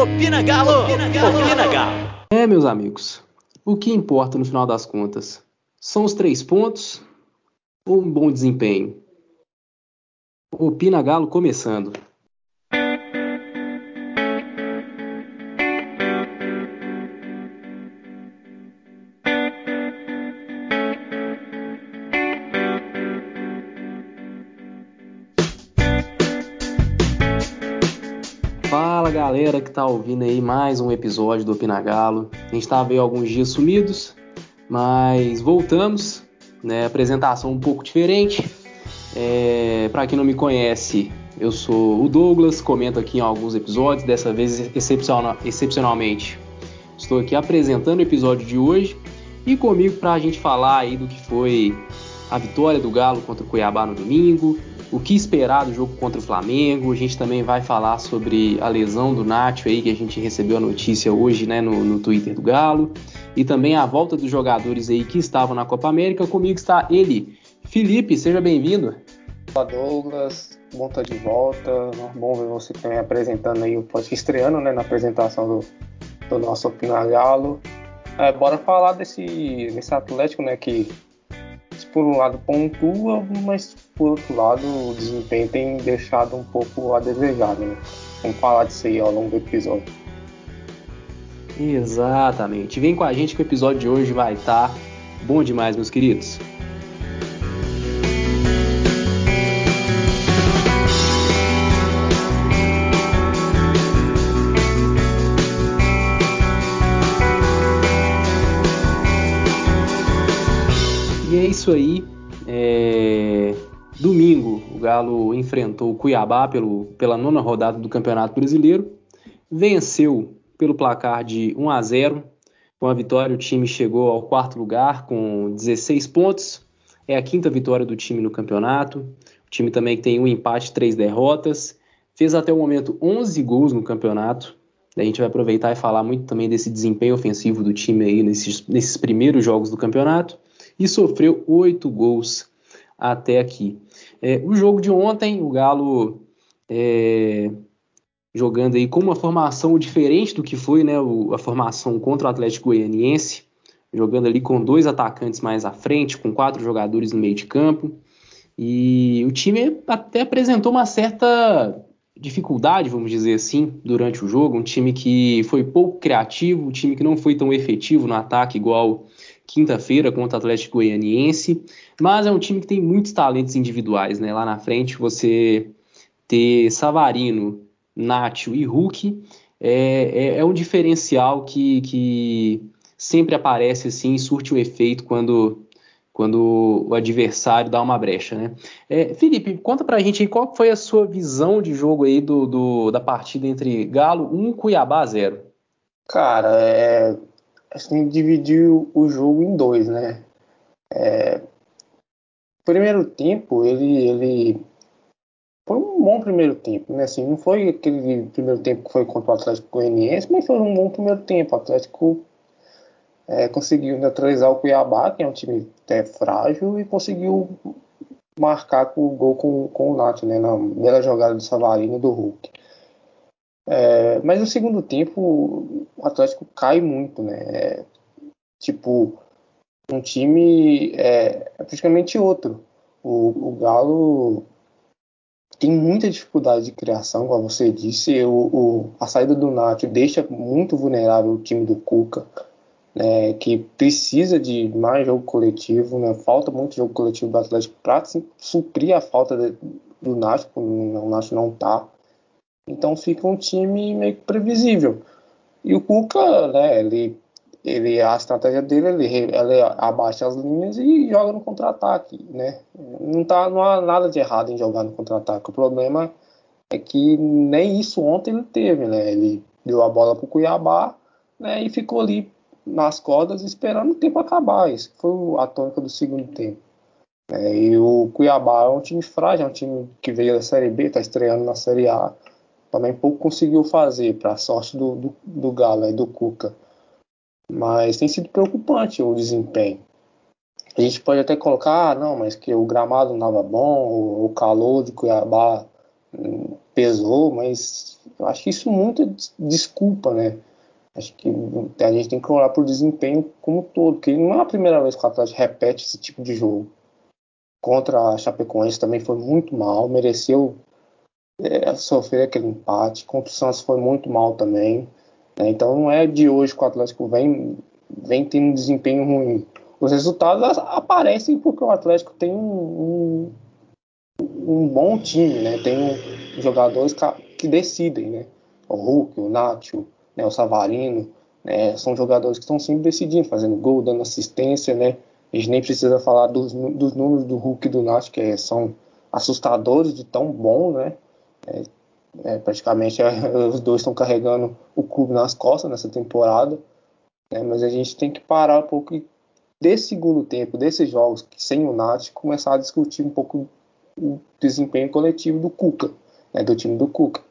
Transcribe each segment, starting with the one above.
Opina Galo! Opina Galo! Opina Galo! É, meus amigos, o que importa no final das contas? São os três pontos ou um bom desempenho? Opina Galo começando. Galera que tá ouvindo aí mais um episódio do Opina Galo. A gente tava aí alguns dias sumidos, mas voltamos, né? Apresentação um pouco diferente. É, para quem não me conhece, eu sou o Douglas, comento aqui em alguns episódios, dessa vez excepcional, excepcionalmente. Estou aqui apresentando o episódio de hoje e comigo para a gente falar aí do que foi a vitória do Galo contra o Cuiabá no domingo, o que esperar do jogo contra o Flamengo. A gente também vai falar sobre a lesão do Nacho aí, que a gente recebeu a notícia hoje né, no, no Twitter do Galo. E também a volta dos jogadores aí que estavam na Copa América. Comigo está ele, Felipe, seja bem-vindo. Olá Douglas, bom estar de volta. Bom ver você também apresentando aí o podcast, estreando né, na apresentação do, do nosso Opina Galo. É, bora falar desse, desse Atlético né, que por um lado pontua, mas por outro lado o desempenho tem deixado um pouco a desejar, né? Vamos falar disso aí ao longo do episódio. Exatamente. Vem com a gente que o episódio de hoje vai estar tá bom demais, meus queridos. Isso aí. É... Domingo, o Galo enfrentou o Cuiabá pelo, pela nona rodada do Campeonato Brasileiro. Venceu pelo placar de 1 a 0. Com a vitória, o time chegou ao quarto lugar com 16 pontos. É a quinta vitória do time no campeonato. O time também tem um empate, três derrotas. Fez até o momento 11 gols no campeonato. A gente vai aproveitar e falar muito também desse desempenho ofensivo do time aí nesses, nesses primeiros jogos do campeonato e sofreu oito gols até aqui. É, o jogo de ontem, o Galo é, jogando aí com uma formação diferente do que foi né, o, a formação contra o Atlético Goianiense, jogando ali com dois atacantes mais à frente, com quatro jogadores no meio de campo. E o time até apresentou uma certa dificuldade, vamos dizer assim, durante o jogo. Um time que foi pouco criativo, um time que não foi tão efetivo no ataque, igual quinta-feira contra o Atlético Goianiense, mas é um time que tem muitos talentos individuais, né? Lá na frente você ter Savarino, Nacho e Hulk é, é, é um diferencial que, que sempre aparece assim surte um efeito quando quando o adversário dá uma brecha, né? É, Felipe, conta pra gente aí qual foi a sua visão de jogo aí do, do da partida entre Galo 1 Cuiabá 0. Cara, é, assim, dividiu o jogo em dois, né? É, primeiro tempo, ele, ele foi um bom primeiro tempo, né? Assim, não foi aquele primeiro tempo que foi contra o Atlético Goianiense, mas foi um bom primeiro tempo. O Atlético é, conseguiu neutralizar o Cuiabá, que é um time até frágil, e conseguiu marcar com o gol com, com o Nath, né? Na bela jogada do Savarino e do Hulk. É, mas no segundo tempo o Atlético cai muito, né? É, tipo, um time é, é praticamente outro. O, o, Galo tem muita dificuldade de criação, como você disse. O, o, a saída do Nacho deixa muito vulnerável o time do Cuca, né, que precisa de mais jogo coletivo. Né, falta muito jogo coletivo do Atlético para suprir a falta de, do Nacho, o Nacho não está. Então fica um time meio que previsível. E o Cuca, né, ele, ele, a estratégia dele, ele, ele abaixa as linhas e joga no contra-ataque, né? Não, tá, não há nada de errado em jogar no contra-ataque. O problema é que nem isso ontem ele teve, né? Ele deu a bola para o Cuiabá né, e ficou ali nas cordas esperando o tempo acabar. Isso foi a tônica do segundo tempo. É, e o Cuiabá é um time frágil, é um time que veio da Série B, está estreando na Série A também pouco conseguiu fazer, para a sorte do, do, do Galo e do Cuca. Mas tem sido preocupante o desempenho. A gente pode até colocar, ah, não, mas que o gramado não estava bom, o, calor de Cuiabá pesou, mas eu acho que isso muito desculpa, né? Acho que a gente tem que olhar para o desempenho como um todo, porque não é a primeira vez que o Atlético repete esse tipo de jogo. Contra a Chapecoense também foi muito mal, mereceu é, sofrer aquele empate. Contra o Santos foi muito mal também. Né? Então não é de hoje que o Atlético vem, vem tendo um desempenho ruim. Os resultados aparecem porque o Atlético tem um, um, um bom time, né? tem um, jogadores que decidem. Né? O Hulk, o Nacho, né? o Savarino. Né? São jogadores que estão sempre decidindo, fazendo gol, dando assistência. Né? A gente nem precisa falar dos, dos números do Hulk e do Nacho, que é, são assustadores de tão bom, né? É, praticamente é, os dois estão carregando o clube nas costas nessa temporada. Né, mas a gente tem que parar um pouco desse segundo tempo, desses jogos sem o Nath, começar a discutir um pouco o desempenho coletivo do Cuca, né, do time do Cuca,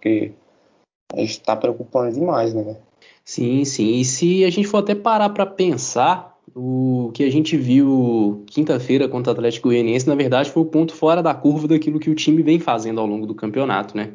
gente está preocupando demais, né? Sim, sim. E se a gente for até parar para pensar, o que a gente viu quinta-feira contra o Atlético Goianiense, na verdade, foi o ponto fora da curva daquilo que o time vem fazendo ao longo do campeonato, né?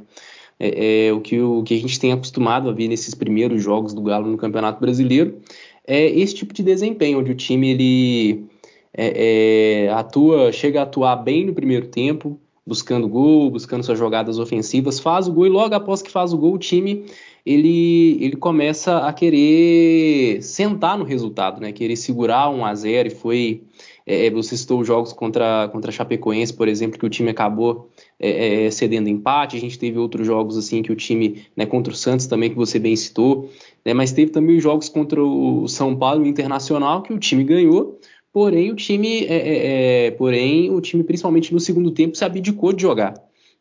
É, é, o, que, o que a gente tem acostumado a ver nesses primeiros jogos do Galo no Campeonato Brasileiro é esse tipo de desempenho, onde o time ele é, é, atua, chega a atuar bem no primeiro tempo, buscando gol, buscando suas jogadas ofensivas, faz o gol e logo após que faz o gol, o time ele, ele começa a querer sentar no resultado, né? Querer segurar 1 a 0 e foi é, é, você citou os jogos contra, contra Chapecoense, por exemplo, que o time acabou é, é, cedendo empate. A gente teve outros jogos assim que o time, né, contra o Santos também, que você bem citou. Né, mas teve também os jogos contra o São Paulo e o Internacional, que o time ganhou. Porém, o time, é, é, é porém, o time, principalmente no segundo tempo, se abdicou de jogar.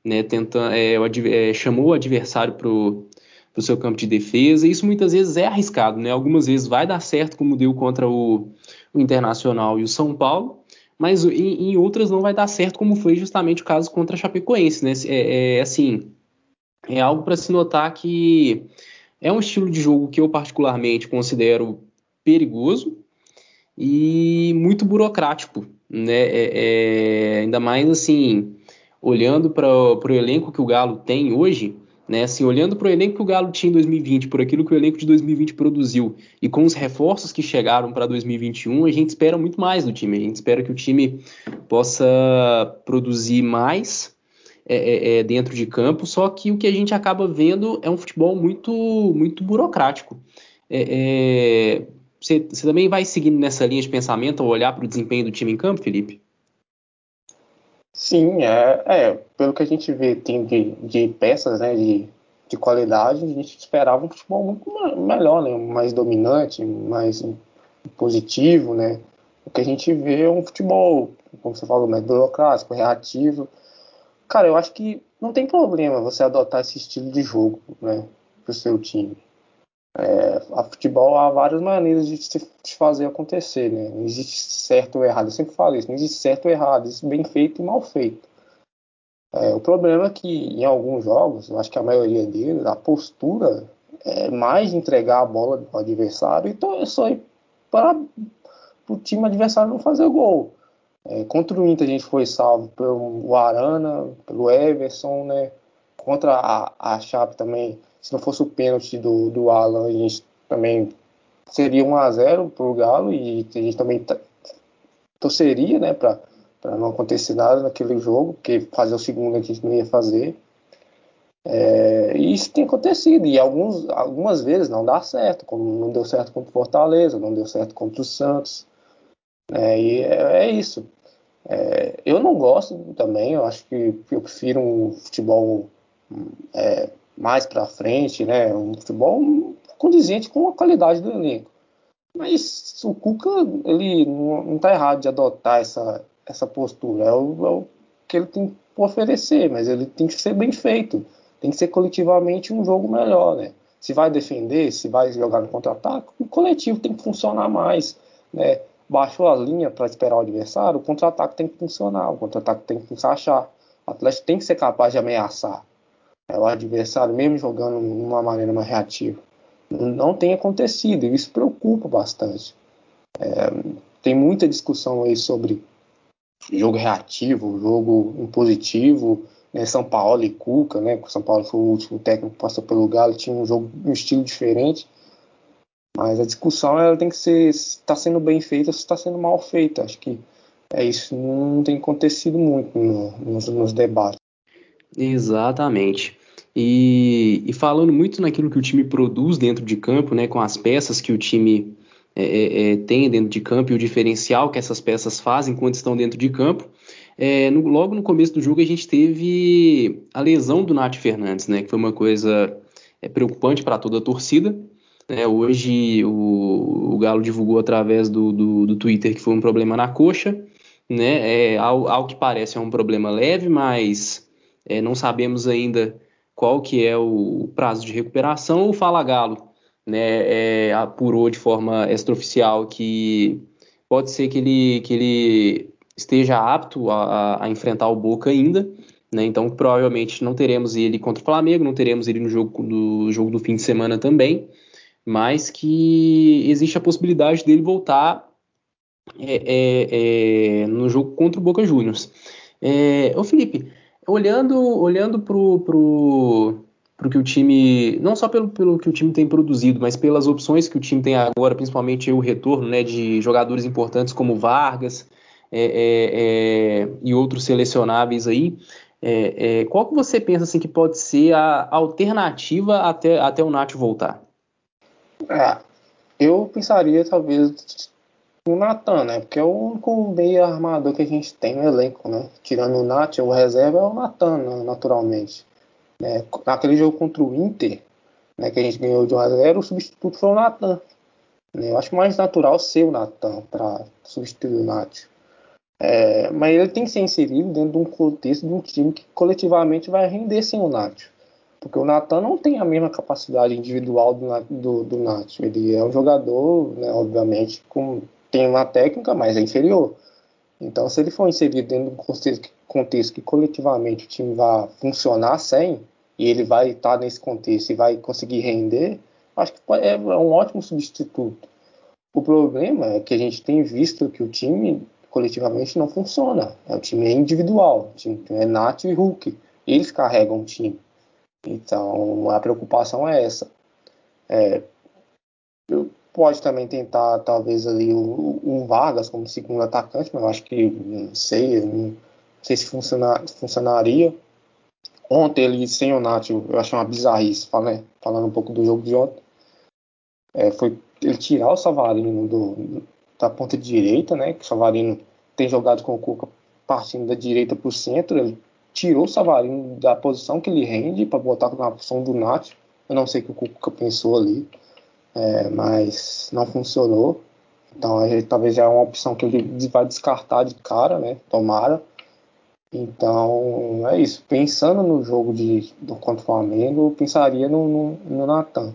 Né, tenta, o, chamou o adversário para o seu campo de defesa. Isso muitas vezes é arriscado, né? Algumas vezes vai dar certo, como deu contra o, o Internacional e o São Paulo, mas em, em, outras não vai dar certo, como foi justamente o caso contra a Chapecoense, né? É, é assim, é algo para se notar que é um estilo de jogo que eu particularmente considero perigoso e muito burocrático, né? É, é, ainda mais assim, olhando para o elenco que o Galo tem hoje, né, assim, olhando para o elenco que o Galo tinha em 2020, por aquilo que o elenco de 2020 produziu e com os reforços que chegaram para 2021, a gente espera muito mais do time. A gente espera que o time possa produzir mais é, é, é dentro de campo, só que o que a gente acaba vendo é um futebol muito, muito burocrático. É, é você, também vai seguindo nessa linha de pensamento ao olhar para o desempenho do time em campo, Felipe? Sim, é, é, pelo que a gente vê tem de, de peças né, de, de qualidade, a gente esperava um futebol muito melhor, né, mais dominante, mais positivo, né? O que a gente vê é um futebol, como você falou, mais burocrático, reativo. Cara, eu acho que não tem problema você adotar esse estilo de jogo, né, para o seu time. É, a futebol há várias maneiras de se de fazer acontecer, né? Não existe certo ou errado. Eu sempre falo isso, não existe certo ou errado, existe bem feito e mal feito. É, o problema é que em alguns jogos, eu acho que a maioria deles, a postura é mais entregar a bola ao adversário só ir para o time adversário não fazer gol. É, contra o Inter a gente foi salvo pelo Arana, pelo Everson, né? Contra a, a Chape também se não fosse o pênalti do, do Alan, a gente também seria 1 a 0 para o Galo e a gente também torceria, né, para não acontecer nada naquele jogo, porque fazer o segundo a gente não ia fazer. É, e isso tem acontecido, e alguns, algumas vezes não dá certo, como não deu certo contra o Fortaleza, não deu certo contra o Santos. É, e é, é isso. É, eu não gosto também, eu acho que eu prefiro um futebol é, mais para frente, né? Um futebol condizente com a qualidade do elenco. Mas o Cuca, ele não está errado de adotar essa, essa postura. É o, é o, que ele tem por oferecer, mas ele tem que ser bem feito. Tem que ser coletivamente um jogo melhor, né? Se vai defender, se vai jogar no contra-ataque, o coletivo tem que funcionar mais, né? Baixou a linha para esperar o adversário, o contra-ataque tem que funcionar, o contra-ataque tem que encaixar. O Atlético tem que ser capaz de ameaçar o adversário, mesmo jogando de uma maneira mais reativa. Não tem acontecido, e isso preocupa bastante. É, tem muita discussão aí sobre jogo reativo, jogo impositivo, né, São Paulo e Cuca, né? São Paulo foi o último técnico que passou pelo Galo, tinha um jogo, um estilo diferente. Mas a discussão ela tem que ser se está sendo bem feita ou se está sendo mal feita. Acho que é isso não tem acontecido muito no, nos, nos, debates. Exatamente. E, e, falando muito naquilo que o time produz dentro de campo, né, com as peças que o time é, é, é tem dentro de campo e o diferencial que essas peças fazem quando estão dentro de campo, é, no, logo no começo do jogo a gente teve a lesão do Nath Fernandes, né, que foi uma coisa é, preocupante para toda a torcida. Né, hoje o, o, Galo divulgou através do, do, do, Twitter que foi um problema na coxa. Né, é, ao, ao que parece é um problema leve, mas é, não sabemos ainda qual que é o prazo de recuperação. O Fala Galo né, é, apurou de forma extraoficial que pode ser que ele, que ele esteja apto a, a enfrentar o Boca ainda. Né, então, provavelmente não teremos ele contra o Flamengo, não teremos ele no jogo do, jogo do fim de semana também, mas que existe a possibilidade dele voltar é, é, é, no jogo contra o Boca Juniors. É, ô Felipe, olhando olhando pro, pro, pro que o time, não só pelo, pelo que o time tem produzido, mas pelas opções que o time tem agora, principalmente o retorno né, de jogadores importantes como Vargas, é, é, é, e outros selecionáveis aí. É, é, qual que você pensa assim que pode ser a alternativa até, até o Nath voltar? É, eu pensaria talvez no Natan, né? Porque é o único meio armador que a gente tem no elenco, né? Tirando o Nath, o reserva é o Natan, né? naturalmente. Né? Naquele jogo contra o Inter, né, que a gente ganhou de 1 a 0 o substituto foi o Natan. Né? Eu acho mais natural ser o Natan para substituir o Nath. É, mas ele tem que ser inserido dentro de um contexto de um time que coletivamente vai render sem o Nacho. Porque o Natan não tem a mesma capacidade individual do, do, do Nacho. Ele é um jogador, né, obviamente, com, tem uma técnica, mas é inferior. Então, se ele for inserido dentro de um contexto, contexto que coletivamente o time vai funcionar sem, e ele vai estar nesse contexto e vai conseguir render, acho que é um ótimo substituto. O problema é que a gente tem visto que o time coletivamente não funciona. O time é individual, o time é Nath e Hulk. Eles carregam o time. Então a preocupação é essa. É, pode também tentar talvez ali o, o, Vargas como segundo atacante, mas eu acho que não sei, não sei se funciona, funcionaria. Ontem ele sem o Nath, eu achei uma bizarrice, falando, falando um pouco do jogo de ontem. É, foi ele tirar o Savarino do, da ponta direita, né? Que o Savarino tem jogado com o Cuca partindo da direita para o centro. Ele tirou o Savarino da posição que ele rende para botar na posição do Nath. Eu não sei o que o Cuca pensou ali, é, mas não funcionou. Então talvez já é uma opção que ele vai descartar de cara, né? Tomara. Então é isso. Pensando no jogo de, do contra o Flamengo, pensaria no, no, no Natan.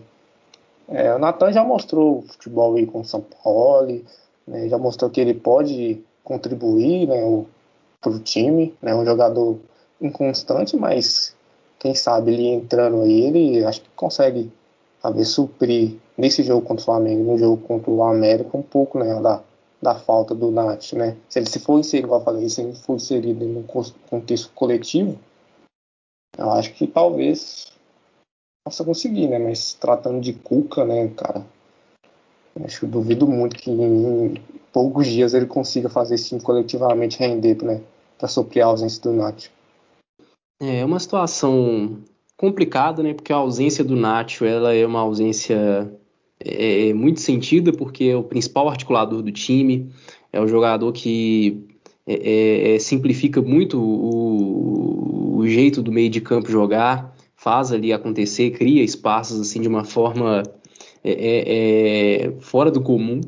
É, o Natan já mostrou futebol aí com o São Paulo, né, já mostrou que ele pode contribuir né, para o time, né, um jogador inconstante, mas quem sabe ele entrando aí, ele acho que consegue saber suprir nesse jogo contra o Flamengo, no jogo contra o América, um pouco né, da, da falta do Nath, né? Se ele se for inserido, igual eu falei, se ele for inserido no contexto coletivo, eu acho que talvez possa conseguir, né? Mas tratando de Cuca, né, cara, Acho que eu duvido muito que em poucos dias ele consiga fazer esse coletivamente render né, para suprir a ausência do Nacho. É uma situação complicada, né? Porque a ausência do Nacho ela é uma ausência é, é, muito sentida, porque é o principal articulador do time, é o jogador que é, é, é, simplifica muito o, o, jeito do meio de campo jogar, faz ali acontecer, cria espaços assim de uma forma é, é, é, fora do comum.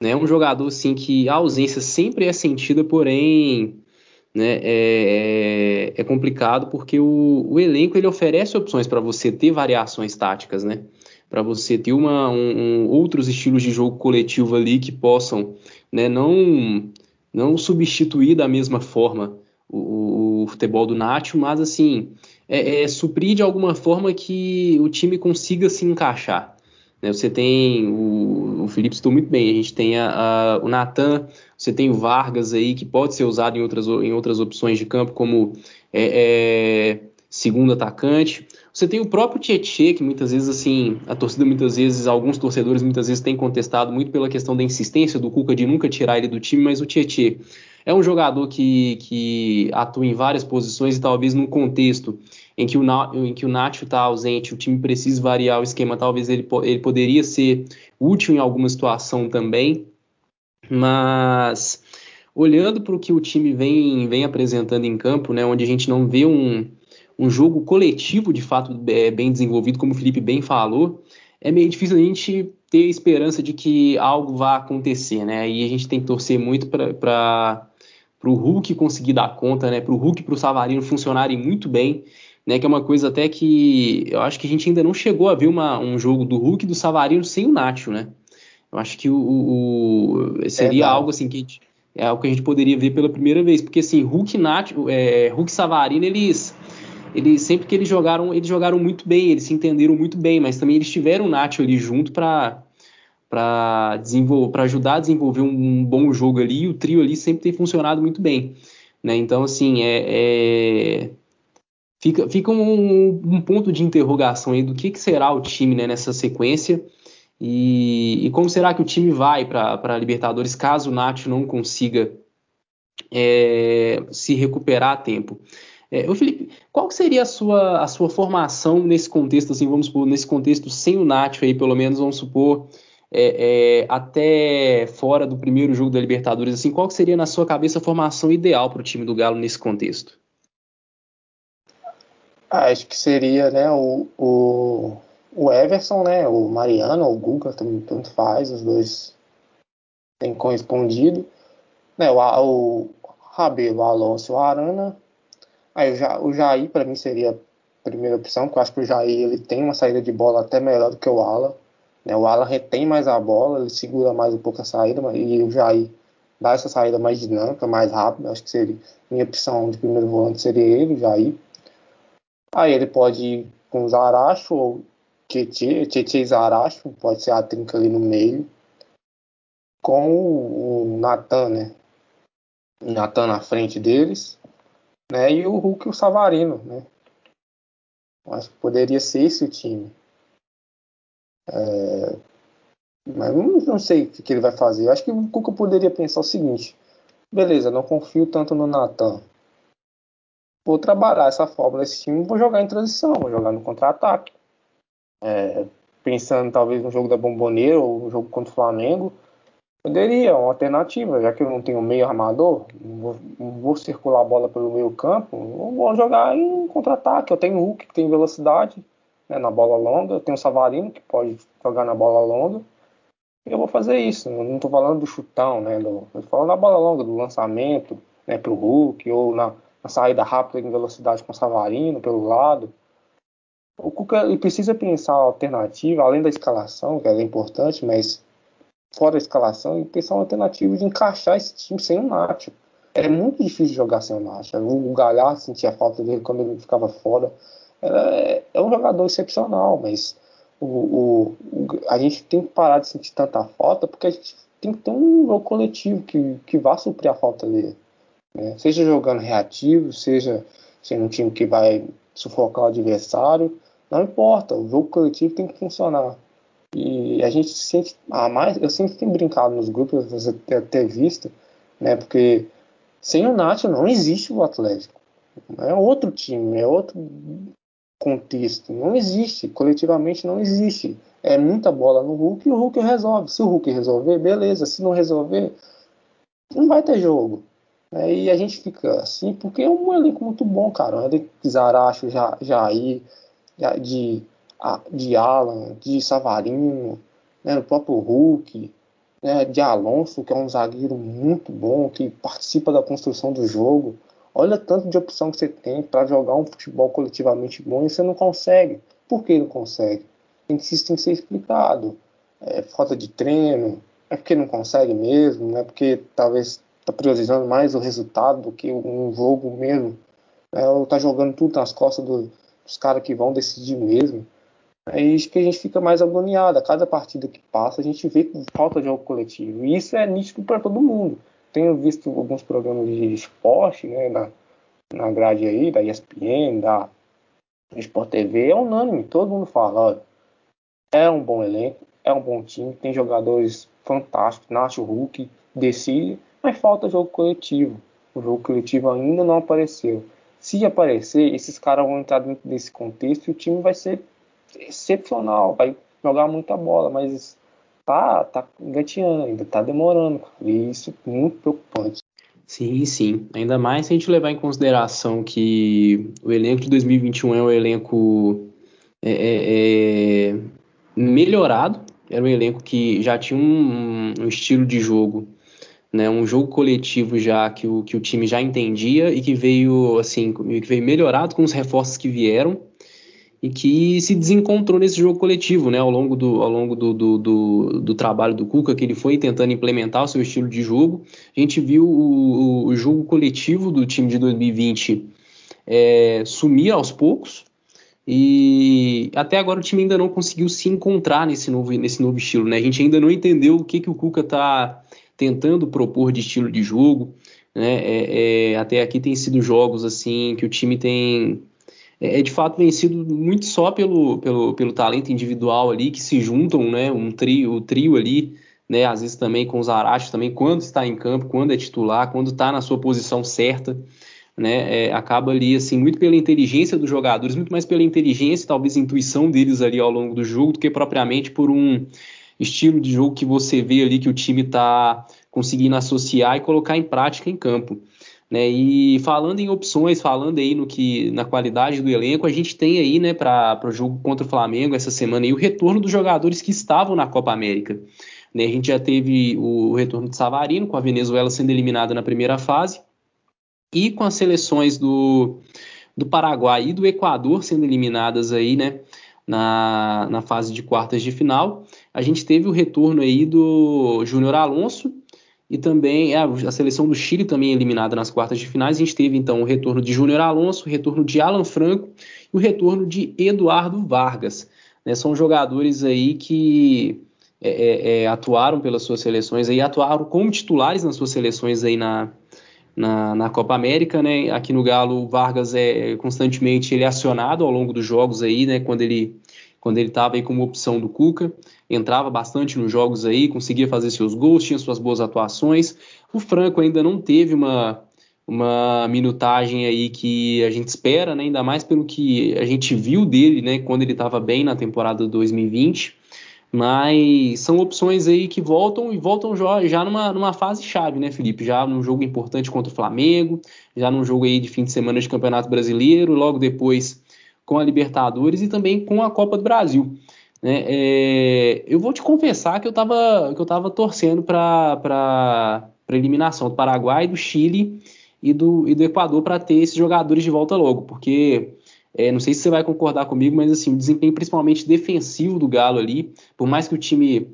Né? Um jogador assim que a ausência sempre é sentida, porém né, é, é, é complicado porque o, o, elenco ele oferece opções para você ter variações táticas, né? Para você ter uma, um, um, outros estilos de jogo coletivo ali que possam né, não, não substituir da mesma forma o, o futebol do Nacho, mas assim é, é suprir de alguma forma que o time consiga se encaixar. Né? Você tem o, o Felipe citou muito bem, a gente tem a, a, o Natan, você tem o Vargas aí, que pode ser usado em outras, em outras opções de campo, como é, é, segundo atacante. Você tem o próprio Tietê, que muitas vezes, assim, a torcida muitas vezes, alguns torcedores muitas vezes têm contestado muito pela questão da insistência do Cuca de nunca tirar ele do time, mas o Tietê é um jogador que, que atua em várias posições e talvez num contexto em que o, em que o Nacho está ausente, o time precisa variar o esquema, talvez ele, ele poderia ser útil em alguma situação também, mas olhando para o que o time vem, vem apresentando em campo, né, onde a gente não vê um, um jogo coletivo de fato é, bem desenvolvido, como o Felipe bem falou, é meio difícil a gente ter esperança de que algo vá acontecer, né? E a gente tem que torcer muito para o Hulk conseguir dar conta, né? Para o Hulk e para o Savarino funcionarem muito bem né? Que é uma coisa até que eu acho que a gente ainda não chegou a ver uma, um jogo do Hulk e do Savarino sem o Nacho, né? Eu acho que o, o seria é algo assim que gente, é algo que a gente poderia ver pela primeira vez, porque assim Hulk, Nacho, é, Hulk e Savarino eles eles sempre que eles jogaram eles jogaram muito bem, eles se entenderam muito bem, mas também eles tiveram o Nacho ali junto para para ajudar a desenvolver um, um, bom jogo ali. E o trio ali sempre tem funcionado muito bem, né? Então assim é, é Fica, fica um, um, ponto de interrogação aí do que, que será o time né, nessa sequência e, e, como será que o time vai para a Libertadores caso o Nacho não consiga é, se recuperar a tempo. É, ô Felipe, qual seria a sua, a sua formação nesse contexto, assim, vamos supor, nesse contexto sem o Nacho aí, pelo menos, vamos supor, é, é, até fora do primeiro jogo da Libertadores, assim, qual seria na sua cabeça a formação ideal para o time do Galo nesse contexto? Ah, acho que seria, né, o, o, o Everson, né, o Mariano, o Guga, tanto faz, os dois têm correspondido. Né, o, o Rabelo, o Alonso, o Arana. Aí o, o Jair, para mim, seria a primeira opção, porque eu acho que o Jair ele tem uma saída de bola até melhor do que o Alan. Né, o Alan retém mais a bola, ele segura mais um pouco a saída, e o Jair dá essa saída mais dinâmica, mais rápida. Acho que seria minha opção de primeiro volante seria ele, o Jair. Aí ele pode ir com Zaracho ou Tietê e Zaracho, pode ser a trinca ali no meio, com o, Natan, né? O Natan na frente deles, né? E o Hulk e o Savarino, né? Acho poderia ser esse o time. É... Mas não, sei o que, ele vai fazer. Acho que o Cuca poderia pensar o seguinte: beleza, não confio tanto no Natan vou trabalhar essa fórmula desse time, vou jogar em transição, vou jogar no contra-ataque. É, pensando talvez no jogo da Bomboneira ou no jogo contra o Flamengo, poderia, uma alternativa, já que eu não tenho meio armador, não vou, não vou circular a bola pelo meio campo, vou jogar em contra-ataque. Eu tenho o Hulk que tem velocidade né, na bola longa, eu tenho o Savarino que pode jogar na bola longa. Eu vou fazer isso. Eu não estou falando do chutão, né? Do, eu estou falando da bola longa, do lançamento né, para o Hulk ou na, a saída rápida em velocidade com o Savarino pelo lado. O Cuca precisa pensar a alternativa, além da escalação, que é importante, mas fora a escalação, e pensar uma alternativa de encaixar esse time sem o Nacho. É muito difícil jogar sem o Nacho. O Galhardo sentia falta dele quando ele ficava fora. É, é um jogador excepcional, mas o, o, o, a gente tem que parar de sentir tanta falta porque a gente tem que ter um jogo coletivo que, que vá suprir a falta dele. Né? Seja jogando reativo, seja sendo um time que vai sufocar o adversário, não importa, o jogo coletivo tem que funcionar. E a gente sente, ah, mais, eu sempre tenho brincado nos grupos, você ter visto, né? Porque sem o Nacho não existe o Atlético. É outro time, é outro contexto. Não existe, coletivamente não existe. É muita bola no Hulk e o Hulk resolve. Se o Hulk resolver, beleza. Se não resolver, não vai ter jogo. É, e a gente fica assim, porque é um elenco muito bom, cara. Um elenco Zaracho, Jair, de, de Alan, de Savarino, né, o próprio Hulk, né, de Alonso, que é um zagueiro muito bom, que participa da construção do jogo. Olha tanto de opção que você tem para jogar um futebol coletivamente bom e você não consegue. Por que não consegue? Isso tem que ser explicado. É falta de treino, é porque não consegue mesmo, é porque talvez tá priorizando mais o resultado do que um jogo mesmo. É, ou tá jogando tudo nas costas do, dos caras que vão decidir mesmo. É isso que a gente fica mais agoniado. A cada partida que passa, a gente vê falta de jogo coletivo. E isso é nítido para todo mundo. Tenho visto alguns programas de esporte, né, na, na grade aí, da ESPN, da Sport TV, é unânime, todo mundo fala, olha, é um bom elenco, é um bom time, tem jogadores fantásticos, Nacho Hulk, decide, mas falta jogo coletivo. O jogo coletivo ainda não apareceu. Se aparecer, esses caras vão entrar dentro desse contexto e o time vai ser excepcional, vai jogar muita bola, mas tá, tá engateando ainda, tá demorando, E isso é muito preocupante. Sim, sim. Ainda mais se a gente levar em consideração que o elenco de 2021 é um elenco é, é, é melhorado. Era um elenco que já tinha um, um, estilo de jogo, né, um jogo coletivo já que o, que o time já entendia e que veio assim, que veio melhorado com os reforços que vieram e que se desencontrou nesse jogo coletivo, né, ao longo do, ao longo do, do, do, do trabalho do Cuca, que ele foi tentando implementar o seu estilo de jogo. A gente viu o, o jogo coletivo do time de 2020 é, sumir aos poucos, e até agora o time ainda não conseguiu se encontrar nesse novo, nesse novo estilo, né? A gente ainda não entendeu o que, que o Cuca está tentando propor de estilo de jogo, né? É, é, até aqui tem sido jogos assim que o time tem é, é, de fato vencido muito só pelo, pelo, pelo talento individual ali, que se juntam, né? Um trio, o trio ali, né? Às vezes também com os Arachos também, quando está em campo, quando é titular, quando está na sua posição certa, né? É, acaba ali, assim, muito pela inteligência dos jogadores, muito mais pela inteligência, talvez intuição deles ali ao longo do jogo, do que propriamente por um estilo de jogo que você vê ali que o time está conseguindo associar e colocar em prática em campo. Né? E falando em opções, falando aí no que na qualidade do elenco, a gente tem aí, né, para o jogo contra o Flamengo essa semana aí, o retorno dos jogadores que estavam na Copa América. Né? A gente já teve o retorno de Savarino, com a Venezuela sendo eliminada na primeira fase, e com as seleções do, do Paraguai e do Equador sendo eliminadas aí, né, na, na fase de quartas de final. A gente teve o retorno aí do Júnior Alonso, e também a, a, seleção do Chile também eliminada nas quartas de finais. A gente teve então o retorno de Júnior Alonso, o retorno de Alan Franco e o retorno de Eduardo Vargas. Né? São jogadores aí que é, é, é, atuaram pelas suas seleções aí, atuaram como titulares nas suas seleções aí na, na, na, Copa América, né? Aqui no Galo, o Vargas é constantemente ele é acionado ao longo dos jogos aí, né? Quando ele quando ele estava aí como opção do Cuca entrava bastante nos jogos aí, conseguia fazer seus gols, tinha suas boas atuações. O Franco ainda não teve uma, uma minutagem aí que a gente espera, né? ainda mais pelo que a gente viu dele né? quando ele estava bem na temporada 2020. Mas são opções aí que voltam e voltam já numa, numa fase chave, né, Felipe? Já num jogo importante contra o Flamengo, já num jogo aí de fim de semana de Campeonato Brasileiro, logo depois com a Libertadores e também com a Copa do Brasil. Né? É, eu vou te confessar que eu estava que eu tava torcendo para a eliminação do Paraguai, do Chile e do, e do Equador para ter esses jogadores de volta logo, porque é, não sei se você vai concordar comigo, mas assim, o desempenho principalmente defensivo do Galo ali, por mais que o time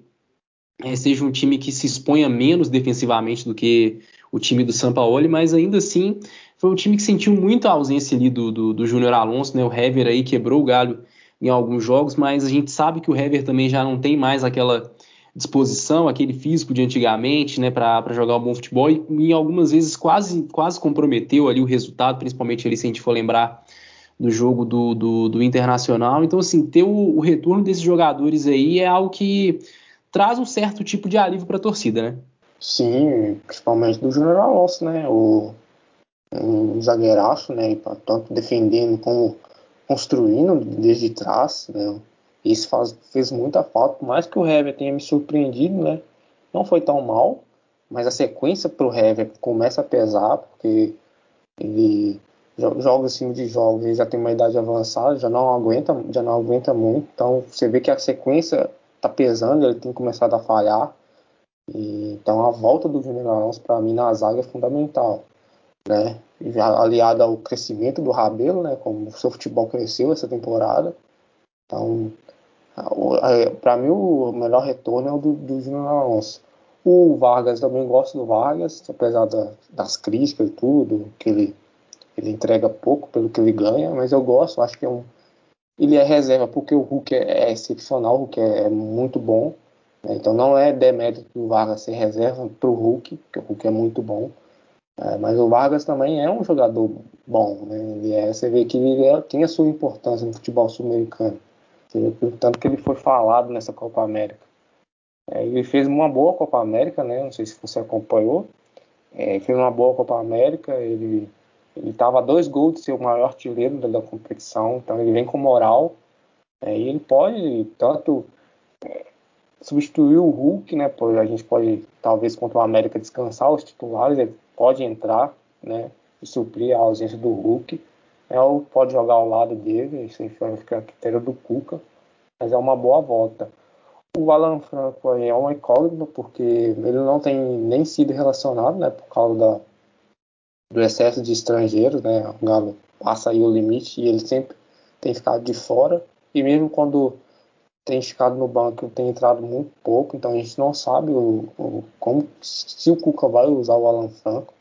é, seja um time que se exponha menos defensivamente do que o time do Sampaoli, mas ainda assim foi um time que sentiu muito a ausência ali do, do, do Júnior Alonso, né? O Hever aí quebrou o galho em alguns jogos, mas a gente sabe que o Hever também já não tem mais aquela disposição, aquele físico de antigamente, né, para jogar um bom futebol e, em algumas vezes quase quase comprometeu ali o resultado, principalmente ali se a gente for lembrar do jogo do, do, do Internacional. Então, assim, ter o, o, retorno desses jogadores aí é algo que traz um certo tipo de alívio para a torcida, né? Sim, principalmente do Júnior Alonso, né? O, um zagueiraço, né? Tanto defendendo como construindo desde trás, né? Isso faz, fez muita falta, por mais que o Hever tenha me surpreendido, né? Não foi tão mal, mas a sequência para o Hever começa a pesar, porque ele joga assim de jogos, ele já tem uma idade avançada, já não aguenta, já não aguenta muito, então você vê que a sequência tá pesando, ele tem começado a falhar. E, então a volta do Júnior Alonso para mim na zaga é fundamental né? Aliado ao crescimento do Rabelo, né? Como o seu futebol cresceu essa temporada. Então, para mim, o melhor retorno é o do, do Júnior Alonso. O Vargas também gosto do Vargas, apesar da, das críticas e tudo, que ele, ele entrega pouco pelo que ele ganha, mas eu gosto, acho que é um. Ele é reserva porque o Hulk é, é excepcional, o Hulk é, é muito bom. Né? Então não é demérito do Vargas ser reserva para o Hulk, porque o Hulk é muito bom. É, mas o Vargas também é um jogador bom, né? Ele é, você vê que ele é, tem a sua importância no futebol sul-americano. Tanto que ele foi falado nessa Copa América. É, ele fez uma boa Copa América, né? Não sei se você acompanhou. É, fez uma boa Copa América. Ele estava a dois gols de ser o maior artilheiro da, da competição, então ele vem com moral. É, e ele pode tanto é, substituir o Hulk, né? A gente pode talvez contra o América descansar os titulares, ele pode entrar, né? E suprir a ausência do Hulk. É, ou pode jogar ao lado dele, isso aí fica a critério do Cuca, mas é uma boa volta. O Alan Franco aí é uma incógnita, porque ele não tem nem sido relacionado, né, por causa da, do excesso de estrangeiros, né, o Galo passa aí o limite e ele sempre tem ficado de fora, e mesmo quando tem ficado no banco, tem entrado muito pouco, então a gente não sabe o, o como se o Cuca vai usar o Alan Franco.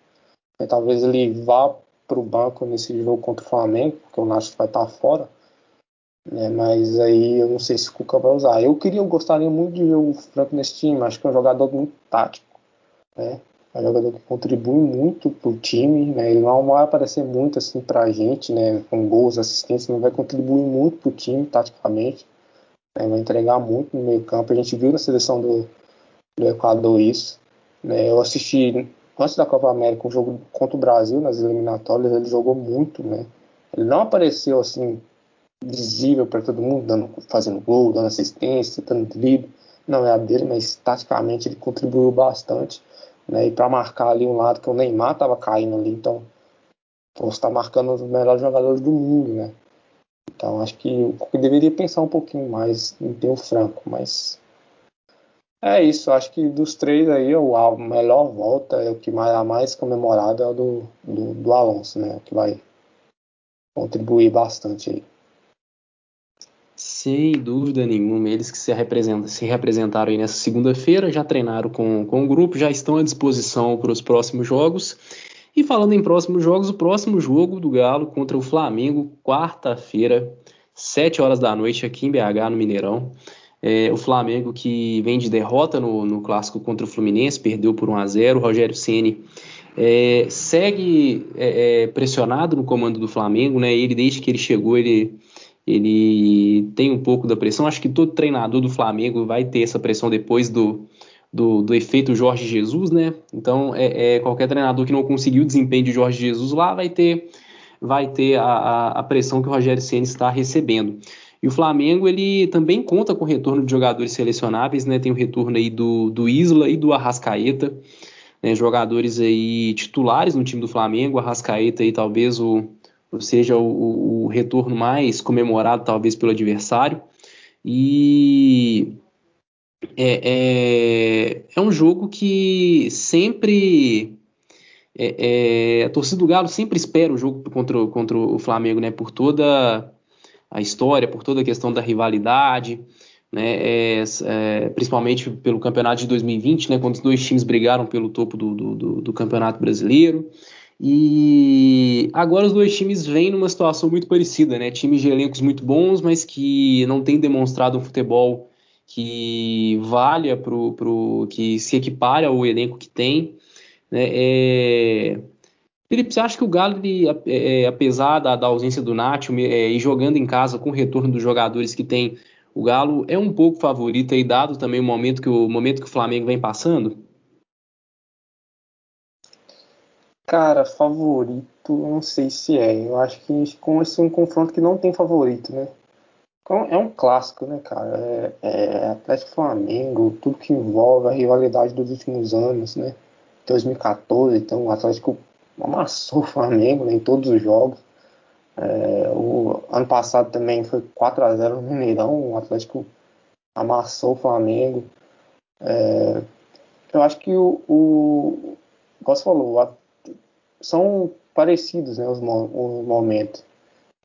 E talvez ele vá para o banco nesse jogo contra o Flamengo, porque o Nacho vai estar fora. Né, mas aí eu não sei se o Cuca vai usar. Eu queria, eu gostaria muito de ver o Franco nesse time, acho que é um jogador muito tático. Né? É um jogador que contribui muito para o time, né? Ele não vai aparecer muito assim para a gente, né? Com gols, assistências, mas vai contribuir muito para o time, taticamente. Né? Vai entregar muito no meio campo. A gente viu na seleção do, do Equador isso. Né? Eu assisti antes da Copa América um jogo contra o Brasil nas eliminatórias. Ele jogou muito, né? Ele não apareceu assim visível para todo mundo, dando, fazendo gol, dando assistência, dando drible. Não é a dele, mas taticamente ele contribuiu bastante né? E para marcar ali um lado que o Neymar estava caindo ali, então está marcando os melhores jogadores do mundo, né? Então acho que o deveria pensar um pouquinho mais em ter o Franco, mas é isso. Acho que dos três aí o melhor volta é o que mais a mais comemorado é do, do, do Alonso, né? Que vai contribuir bastante aí. Sem dúvida nenhuma, eles que se, se representaram aí nessa segunda-feira, já treinaram com, com o grupo, já estão à disposição para os próximos jogos. E falando em próximos jogos, o próximo jogo do Galo contra o Flamengo, quarta-feira, 7 horas da noite, aqui em BH, no Mineirão. É, o Flamengo que vem de derrota no, no clássico contra o Fluminense, perdeu por 1 a 0 O Rogério Ceni é, segue é, é, pressionado no comando do Flamengo, né? Ele, desde que ele chegou, ele ele tem um pouco da pressão. Acho que todo treinador do Flamengo vai ter essa pressão depois do, do, do efeito Jorge Jesus, né? Então, é, é, qualquer treinador que não conseguiu o desempenho de Jorge Jesus lá vai ter, vai ter a, a, a pressão que o Rogério Ceni está recebendo. E o Flamengo ele também conta com o retorno de jogadores selecionáveis, né? Tem o retorno aí do, do Isla e do Arrascaeta, né? jogadores aí titulares no time do Flamengo. Arrascaeta aí talvez o seja, o, o retorno mais comemorado talvez pelo adversário. E é, é, é um jogo que sempre é, é, a torcida do Galo sempre espera o jogo contra, contra o Flamengo, né? Por toda a história, por toda a questão da rivalidade, né? É, é, principalmente pelo campeonato de 2020, né? Quando os dois times brigaram pelo topo do, do, do campeonato brasileiro. E agora os dois times vêm numa situação muito parecida, né? Times de elencos muito bons, mas que não têm demonstrado um futebol que valha pro, pro que se equipare ao elenco que tem. Né? É... Felipe, você acha que o Galo, ele, é, apesar da, da, ausência do Nacho é, e jogando em casa com o retorno dos jogadores que tem, o Galo é um pouco favorito aí, dado também o momento que o momento que o Flamengo vem passando? Cara, favorito, não sei se é. Eu acho que com esse um confronto que não tem favorito, né? Então, é um clássico, né, cara? É, é Atlético Flamengo, tudo que envolve a rivalidade dos últimos anos, né? 2014, então o Atlético amassou o Flamengo né, em todos os jogos. É, o ano passado também foi 4 a 0 no Mineirão, o Atlético amassou o Flamengo. É, eu acho que o, o, você falou, são parecidos né, os, os momentos.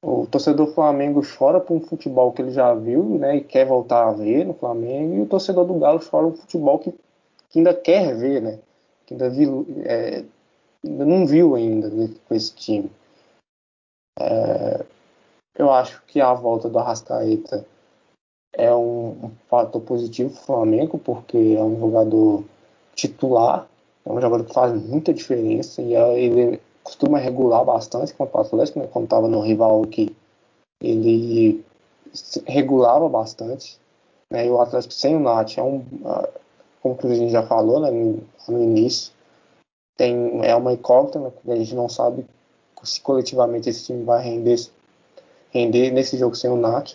O torcedor Flamengo chora por um futebol que ele já viu né, e quer voltar a ver no Flamengo, e o torcedor do Galo chora um futebol que, que ainda quer ver, né, que ainda, é, ainda não viu ainda né, com esse time. É, eu acho que a volta do Arrascaeta é um, um fator positivo para o Flamengo, porque é um jogador titular É um jogador que faz muita diferença e ele costuma regular bastante contra o Atlético, né? Quando estava no rival que ele regulava bastante. Né? E o Atlético sem o Nath é um, como a gente já falou né, no, início, tem, é uma incógnita, né, a gente não sabe se coletivamente esse time vai render, render nesse jogo sem o Nath.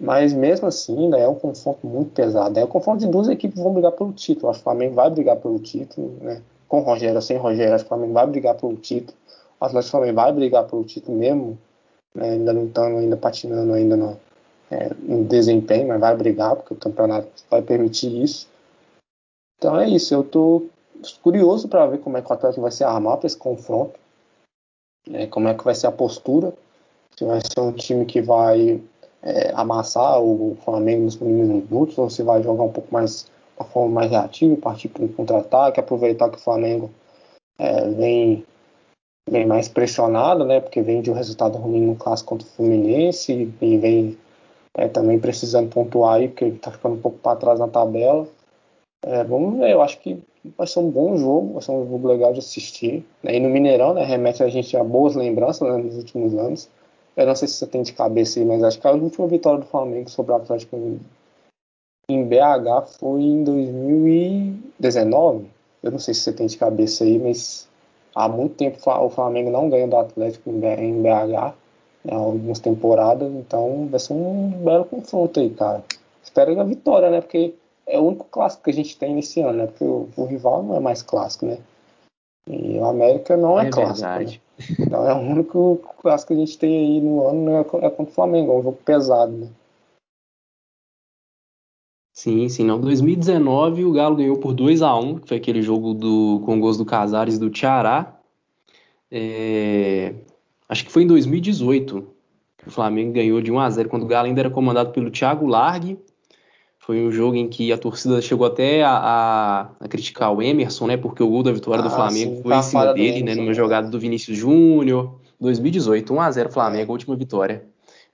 Mas mesmo assim, né, é um confronto muito pesado. É um confronto de duas equipes que vão brigar pelo título. Acho que o Flamengo vai brigar pelo título, né? Com Rogério ou sem Rogério, acho que o Flamengo vai brigar pelo título. O Atlético também vai brigar pelo título mesmo, né, ainda não ainda patinando ainda no, é, no desempenho, mas vai brigar, porque o campeonato vai permitir isso. Então é isso, eu estou curioso para ver como é que o Atlético vai se armar para esse confronto, né, como é que vai ser a postura, se vai ser um time que vai é, amassar o Flamengo nos primeiros minutos, ou se vai jogar um pouco mais, uma forma mais reativa, partir para um contra-ataque, aproveitar que o Flamengo é, vem, vem mais pressionado, né, porque vem de um resultado ruim no clássico contra o Fluminense e vem é, também precisando pontuar aí, porque ele está ficando um pouco para trás na tabela. É, vamos ver, eu acho que vai ser um bom jogo, vai ser um jogo legal de assistir. Né? E no Mineirão, né, remete a gente a boas lembranças né, nos últimos anos. Eu não sei se você tem de cabeça aí, mas acho que a última vitória do Flamengo sobre o Atlético em BH foi em 2019. Eu não sei se você tem de cabeça aí, mas há muito tempo o Flamengo não ganha do Atlético em BH, né, algumas temporadas, então vai ser um belo confronto aí, cara. Espero a vitória, né? Porque é o único clássico que a gente tem nesse ano, né? Porque o, o rival não é mais clássico, né? E o América não é, é clássico. Né? Então é o único clássico que a gente tem aí no ano né? é contra o Flamengo, é um jogo pesado, né? Sim, sim. Não, 2019 o Galo ganhou por 2 a 1 que foi aquele jogo do, com gols do Casares do Tiará. É, acho que foi em 2018 que o Flamengo ganhou de 1 a 0 quando o Galo ainda era comandado pelo Thiago Largue foi um jogo em que a torcida chegou até a, a, a criticar o Emerson, né? Porque o gol da vitória ah, do Flamengo sim, foi em cima dele, né? Numa né? jogada do Vinícius Júnior. 2018, 1x0 Flamengo, é. última vitória.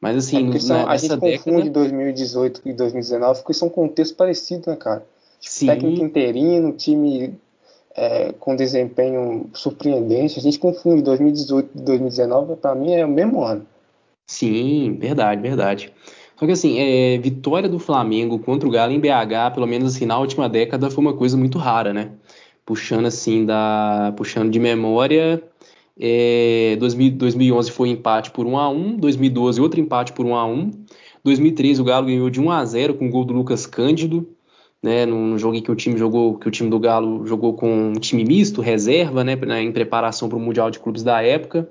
Mas assim, é são, a gente década... confunde 2018 e 2019 porque são contextos parecidos, né, cara? Tipo, Sim. Técnico interino, time é, com desempenho surpreendente. A gente confunde 2018 e 2019, para mim é o mesmo ano. Sim, verdade, verdade. Só que assim, é, vitória do Flamengo contra o Galo em BH, pelo menos assim, na última década, foi uma coisa muito rara, né? Puxando assim da. Puxando de memória. É, 2000, 2011 foi empate por 1 a 1 2012 outro empate por 1 a 1 2013 o Galo ganhou de 1 a 0 com o gol do Lucas Cândido, né, no jogo em que o time jogou, que o time do Galo jogou com um time misto, reserva, né, em preparação para o Mundial de Clubes da época.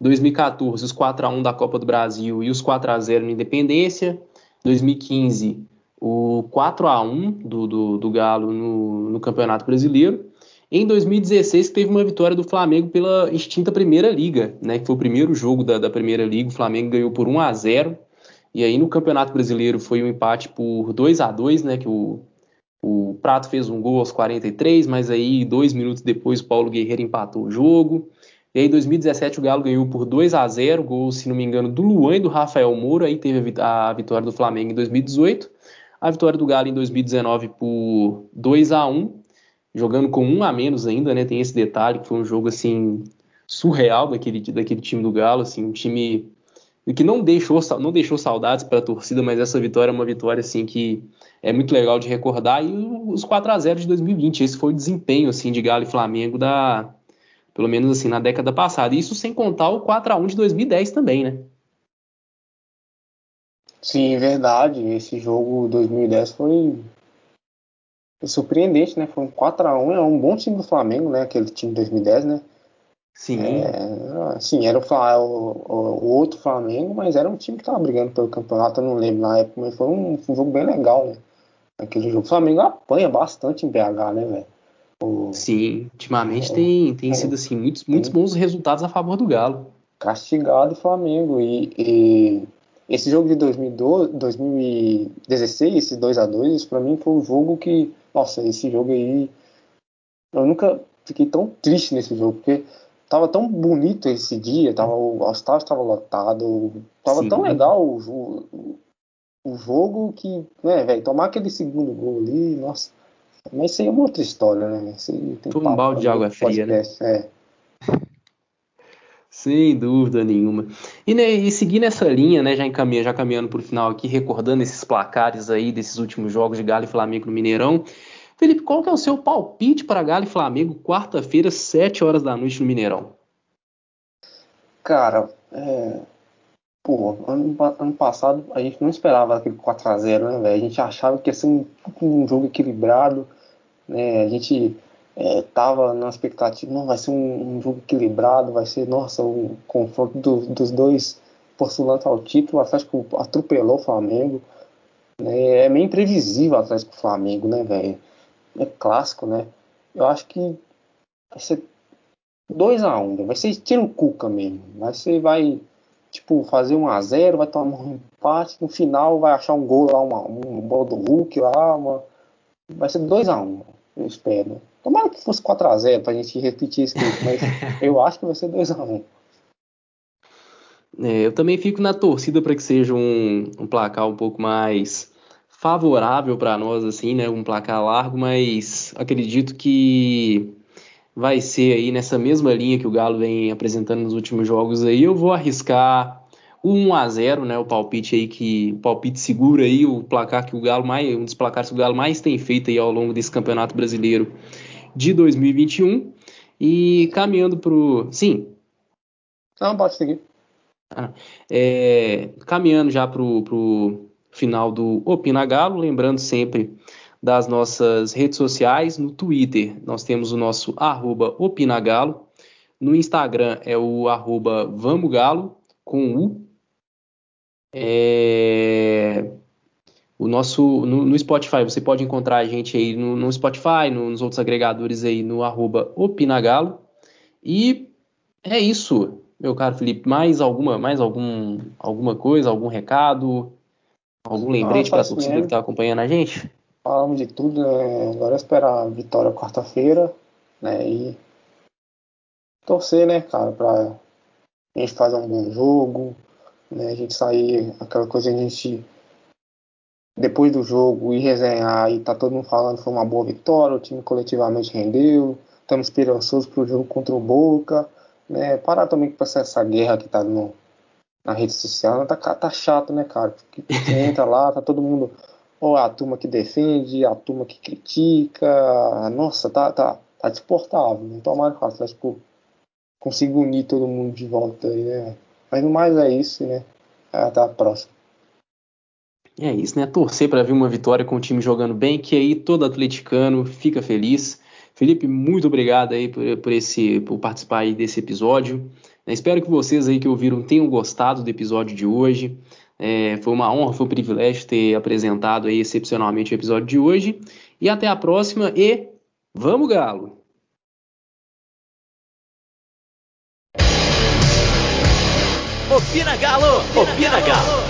2014, os 4 a 1 da Copa do Brasil e os 4 a 0 no Independência. 2015, o 4 a 1 do, do, do Galo no, no, Campeonato Brasileiro. Em 2016, teve uma vitória do Flamengo pela extinta Primeira Liga, né, que foi o primeiro jogo da, da Primeira Liga. O Flamengo ganhou por 1 a 0 E aí no Campeonato Brasileiro foi um empate por 2 a 2 né, que o, o Prato fez um gol aos 43, mas aí dois minutos depois o Paulo Guerreiro empatou o jogo. E aí, em 2017, o Galo ganhou por 2 a 0 gol, se não me engano, do Luan e do Rafael Moura. Aí teve a vitória do Flamengo em 2018. A vitória do Galo em 2019 por 2 a 1 jogando com um a menos ainda, né? Tem esse detalhe que foi um jogo assim surreal daquele, daquele time do Galo, assim, um time que não deixou, não deixou saudades para a torcida, mas essa vitória é uma vitória assim que é muito legal de recordar. E os 4 a 0 de 2020, esse foi o desempenho assim de Galo e Flamengo da pelo menos assim na década passada. Isso sem contar o 4 a 1 de 2010 também, né? Sim, verdade. Esse jogo 2010 foi, surpreendente, né? Foi um 4 a 1 é um bom time do Flamengo, né? Aquele time de 2010, né? Sim. É, sim, era o, o, o, outro Flamengo, mas era um time que estava brigando pelo campeonato, eu não lembro na época, mas foi um, um jogo bem legal, né? Aquele jogo. O Flamengo apanha bastante em BH, né, velho? Sim, ultimamente é, tem, tem é, sido assim, muitos, muitos bons resultados a favor do Galo. Castigado o Flamengo. E, e, esse jogo de 2012, 2016, esse 2 a 2 para mim foi um jogo que. Nossa, esse jogo aí. Eu nunca fiquei tão triste nesse jogo, porque tava tão bonito esse dia, tava, o estádio estava lotado, tava Sim. tão legal o, o, o jogo que, né, velho, tomar aquele segundo gol ali, nossa Mas isso aí é uma outra história, né? Isso aí tem Foi um balde de água fria, né? É. Sem dúvida nenhuma. E, né, e seguindo essa linha, né, já, encaminha, já caminhando para o final aqui, recordando esses placares aí desses últimos jogos de Galo e Flamengo no Mineirão. Felipe, qual que é o seu palpite para Galo e Flamengo quarta-feira, 7 horas da noite no Mineirão? Cara, é... Pô, ano, ano, passado a gente não esperava aquele 4x0, né, velho? A gente achava que ia ser um, um jogo equilibrado, né? A gente é, tava na expectativa, não, vai ser um, um, jogo equilibrado, vai ser, nossa, um confronto do, dos dois postulantes ao título, o Atlético atropelou o Flamengo, né, é meio imprevisível o Atlético Flamengo, né, velho, é clássico, né, eu acho que vai ser 2x1, um, vai ser tiro cuca mesmo, vai ser, vai, tipo, fazer 1x0, vai tomar um empate, no final vai achar um gol lá, uma, um bola do Hulk lá, uma, vai ser 2x1, um, eu espero, Tomara que fosse 4x0 pra gente repetir tempo, mas eu acho que vai ser 2x1. É, eu também fico na torcida para que seja um, um, placar um pouco mais favorável para nós, assim, né? Um placar largo, mas acredito que vai ser aí nessa mesma linha que o Galo vem apresentando nos últimos jogos aí. Eu vou arriscar o 1 a 0, né? O palpite aí que o palpite segura aí o placar que o Galo mais um dos placares que o Galo mais tem feito aí ao longo desse Campeonato Brasileiro de 2021. E caminhando para o. Sim. Não, pode seguir. Ah, é, caminhando já para o final do Opina Galo, lembrando sempre das nossas redes sociais, no Twitter nós temos o nosso arroba Opinagalo, no Instagram é o arroba Vamos Galo, com U. É, o nosso no, no, Spotify, você pode encontrar a gente aí no, no Spotify, no, nos outros agregadores aí no arroba Opinagalo. E é isso, meu caro Felipe. Mais alguma, mais algum, alguma coisa, algum recado, algum lembrete para a torcida que está acompanhando a gente? Falamos de tudo, né? agora é esperar a vitória quarta-feira, né? E torcer, né, cara, para a gente fazer um bom jogo, né? A gente sair aquela coisa a gente depois do jogo e resenhar e tá todo mundo falando que foi uma boa vitória, o time coletivamente rendeu, estamos esperançosos para o jogo contra o Boca, né? Parar também com essa guerra que tá no, na rede social, tá, tá chato, né, cara? Porque você entra lá, tá todo mundo, ou a turma que defende, a turma que critica, nossa, tá, tá, tá desportável, não tomara que o Atlético consiga unir todo mundo de volta aí, né? Mas no mais é isso, né? Até a próxima. É isso, né? Torcer para ver uma vitória com o time jogando bem, que aí todo atleticano fica feliz. Felipe, muito obrigado aí por, por esse, por participar aí desse episódio. É, espero que vocês aí que ouviram tenham gostado do episódio de hoje. É, foi uma honra, foi um privilégio ter apresentado aí excepcionalmente o episódio de hoje. E até a próxima e vamos Galo! Opina Galo! Opina Galo!